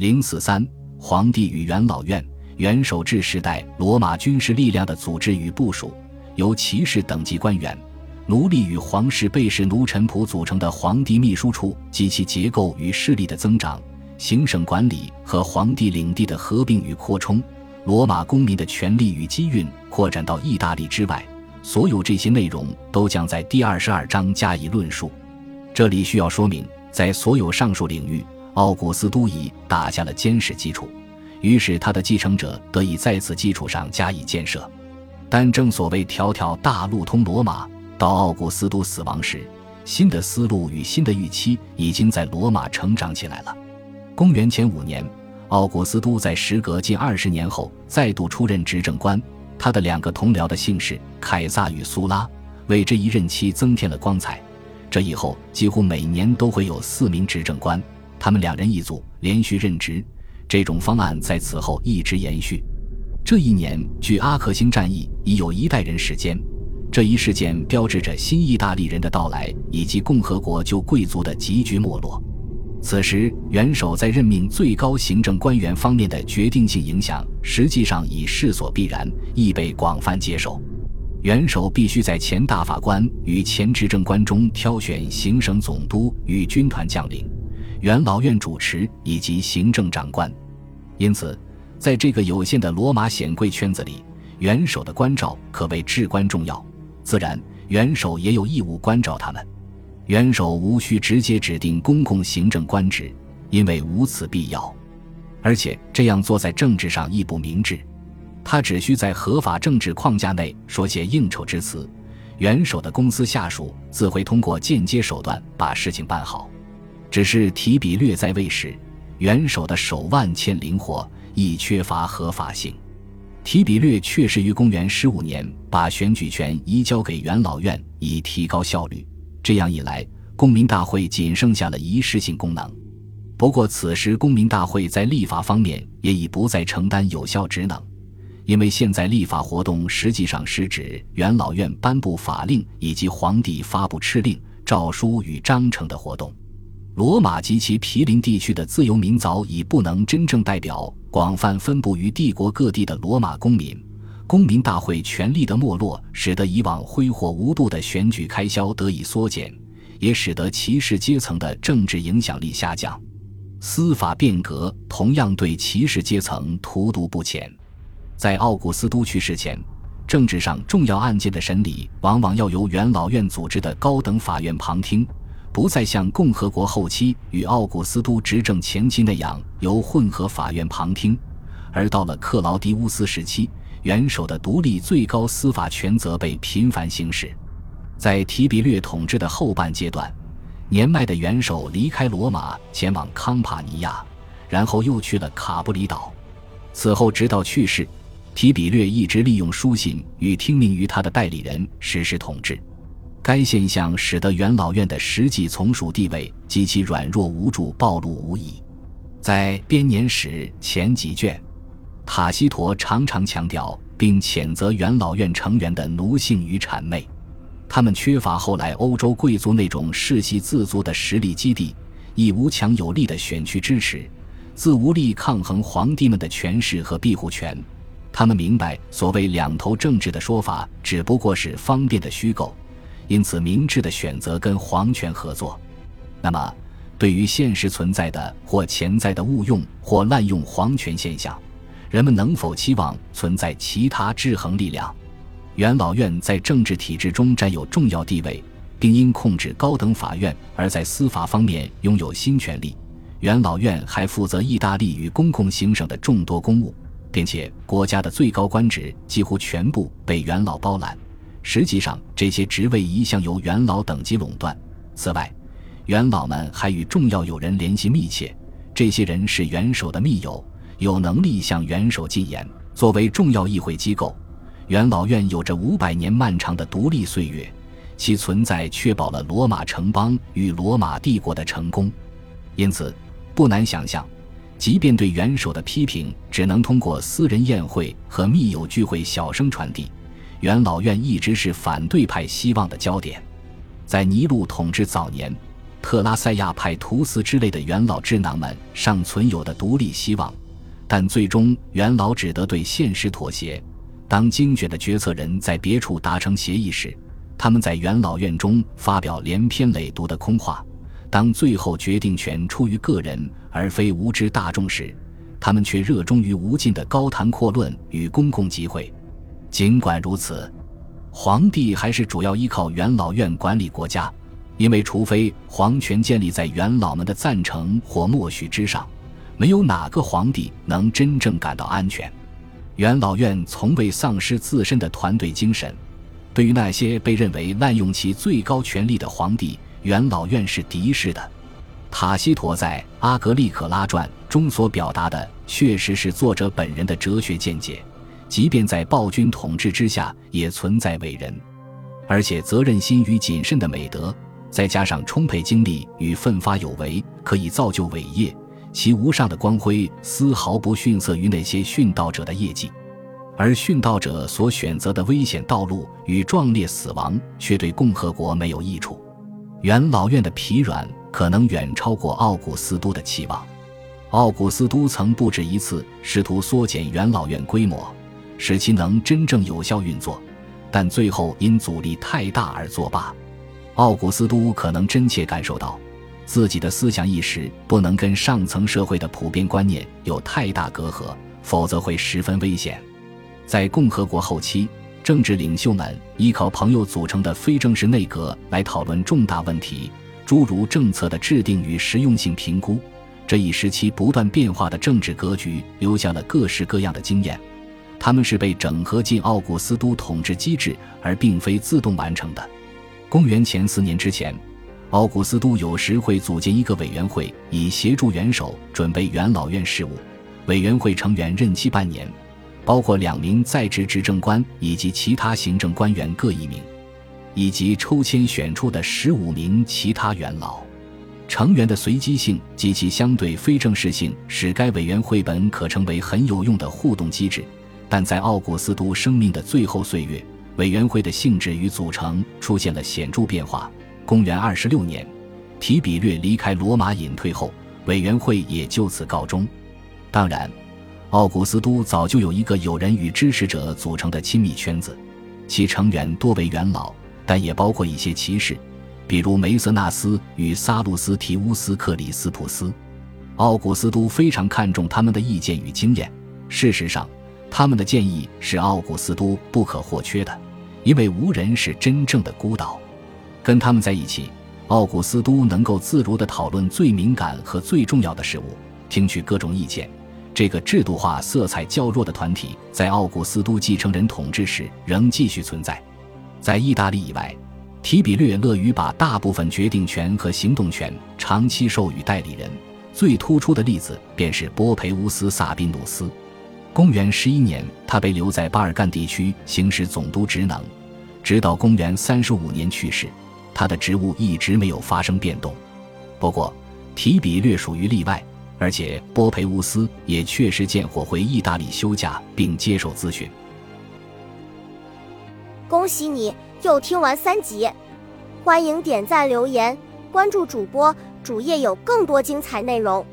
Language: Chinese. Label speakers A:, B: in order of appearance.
A: 零四三，皇帝与元老院。元首制时代，罗马军事力量的组织与部署，由骑士等级官员、奴隶与皇室贝氏奴臣仆组成的皇帝秘书处及其结构与势力的增长，行省管理和皇帝领地的合并与扩充，罗马公民的权利与机运扩展到意大利之外。所有这些内容都将在第二十二章加以论述。这里需要说明，在所有上述领域，奥古斯都已打下了坚实基础。于是，他的继承者得以在此基础上加以建设。但正所谓“条条大路通罗马”，到奥古斯都死亡时，新的思路与新的预期已经在罗马成长起来了。公元前五年，奥古斯都在时隔近二十年后再度出任执政官。他的两个同僚的姓氏凯撒与苏拉，为这一任期增添了光彩。这以后几乎每年都会有四名执政官，他们两人一组，连续任职。这种方案在此后一直延续。这一年，距阿克星战役已有一代人时间。这一事件标志着新意大利人的到来，以及共和国旧贵族的急剧没落。此时，元首在任命最高行政官员方面的决定性影响，实际上已势所必然，亦被广泛接受。元首必须在前大法官与前执政官中挑选行省总督与军团将领。元老院主持以及行政长官，因此，在这个有限的罗马显贵圈子里，元首的关照可谓至关重要。自然，元首也有义务关照他们。元首无需直接指定公共行政官职，因为无此必要。而且这样做在政治上亦不明智。他只需在合法政治框架内说些应酬之词，元首的公司下属自会通过间接手段把事情办好。只是提比略在位时，元首的手腕欠灵活，亦缺乏合法性。提比略确实于公元十五年把选举权移交给元老院，以提高效率。这样一来，公民大会仅剩下了仪式性功能。不过，此时公民大会在立法方面也已不再承担有效职能，因为现在立法活动实际上是指元老院颁布法令以及皇帝发布敕令、诏书与章程的活动。罗马及其毗邻地区的自由民早已不能真正代表广泛分布于帝国各地的罗马公民。公民大会权力的没落，使得以往挥霍无度的选举开销得以缩减，也使得骑士阶层的政治影响力下降。司法变革同样对骑士阶层荼毒不浅。在奥古斯都去世前，政治上重要案件的审理往往要由元老院组织的高等法院旁听。不再像共和国后期与奥古斯都执政前期那样由混合法院旁听，而到了克劳迪乌斯时期，元首的独立最高司法权责被频繁行使。在提比略统治的后半阶段，年迈的元首离开罗马，前往康帕尼亚，然后又去了卡布里岛。此后直到去世，提比略一直利用书信与听命于他的代理人实施统治。该现象使得元老院的实际从属地位及其软弱无助暴露无遗。在编年史前几卷，塔西佗常常强调并谴责元老院成员的奴性与谄媚，他们缺乏后来欧洲贵族那种世袭自足的实力基地，亦无强有力的选区支持，自无力抗衡皇帝们的权势和庇护权。他们明白，所谓两头政治的说法只不过是方便的虚构。因此，明智的选择跟皇权合作。那么，对于现实存在的或潜在的误用或滥用皇权现象，人们能否期望存在其他制衡力量？元老院在政治体制中占有重要地位，并因控制高等法院而在司法方面拥有新权利。元老院还负责意大利与公共行省的众多公务，并且国家的最高官职几乎全部被元老包揽。实际上，这些职位一向由元老等级垄断。此外，元老们还与重要友人联系密切，这些人是元首的密友，有能力向元首进言。作为重要议会机构，元老院有着五百年漫长的独立岁月，其存在确保了罗马城邦与罗马帝国的成功。因此，不难想象，即便对元首的批评只能通过私人宴会和密友聚会小声传递。元老院一直是反对派希望的焦点。在尼禄统治早年，特拉塞亚派图斯之类的元老智囊们尚存有的独立希望，但最终元老只得对现实妥协。当精选的决策人在别处达成协议时，他们在元老院中发表连篇累牍的空话；当最后决定权出于个人而非无知大众时，他们却热衷于无尽的高谈阔论与公共集会。尽管如此，皇帝还是主要依靠元老院管理国家。因为，除非皇权建立在元老们的赞成或默许之上，没有哪个皇帝能真正感到安全。元老院从未丧失自身的团队精神。对于那些被认为滥用其最高权力的皇帝，元老院是敌视的。塔西佗在《阿格利可拉传》中所表达的，确实是作者本人的哲学见解。即便在暴君统治之下，也存在伟人，而且责任心与谨慎的美德。再加上充沛精力与奋发有为，可以造就伟业。其无上的光辉丝毫不逊色于那些殉道者的业绩，而殉道者所选择的危险道路与壮烈死亡，却对共和国没有益处。元老院的疲软可能远超过奥古斯都的期望。奥古斯都曾不止一次试图缩减元老院规模，使其能真正有效运作，但最后因阻力太大而作罢。奥古斯都可能真切感受到，自己的思想意识不能跟上层社会的普遍观念有太大隔阂，否则会十分危险。在共和国后期，政治领袖们依靠朋友组成的非正式内阁来讨论重大问题，诸如政策的制定与实用性评估。这一时期不断变化的政治格局留下了各式各样的经验，他们是被整合进奥古斯都统治机制，而并非自动完成的。公元前四年之前，奥古斯都有时会组建一个委员会，以协助元首准备元老院事务。委员会成员任期半年，包括两名在职执政官以及其他行政官员各一名，以及抽签选出的十五名其他元老。成员的随机性及其相对非正式性，使该委员会本可成为很有用的互动机制。但在奥古斯都生命的最后岁月，委员会的性质与组成出现了显著变化。公元二十六年，提比略离开罗马隐退后，委员会也就此告终。当然，奥古斯都早就有一个友人与支持者组成的亲密圈子，其成员多为元老，但也包括一些骑士，比如梅瑟纳斯与萨路斯提乌斯克里斯普斯。奥古斯都非常看重他们的意见与经验。事实上，他们的建议是奥古斯都不可或缺的。因为无人是真正的孤岛，跟他们在一起，奥古斯都能够自如地讨论最敏感和最重要的事物，听取各种意见。这个制度化色彩较弱的团体，在奥古斯都继承人统治时仍继续存在。在意大利以外，提比略乐于把大部分决定权和行动权长期授予代理人。最突出的例子便是波培乌斯·萨宾努斯。公元十一年，他被留在巴尔干地区行使总督职能，直到公元三十五年去世。他的职务一直没有发生变动。不过，提比略属于例外，而且波培乌斯也确实见火回意大利休假并接受咨询。
B: 恭喜你又听完三集，欢迎点赞、留言、关注主播，主页有更多精彩内容。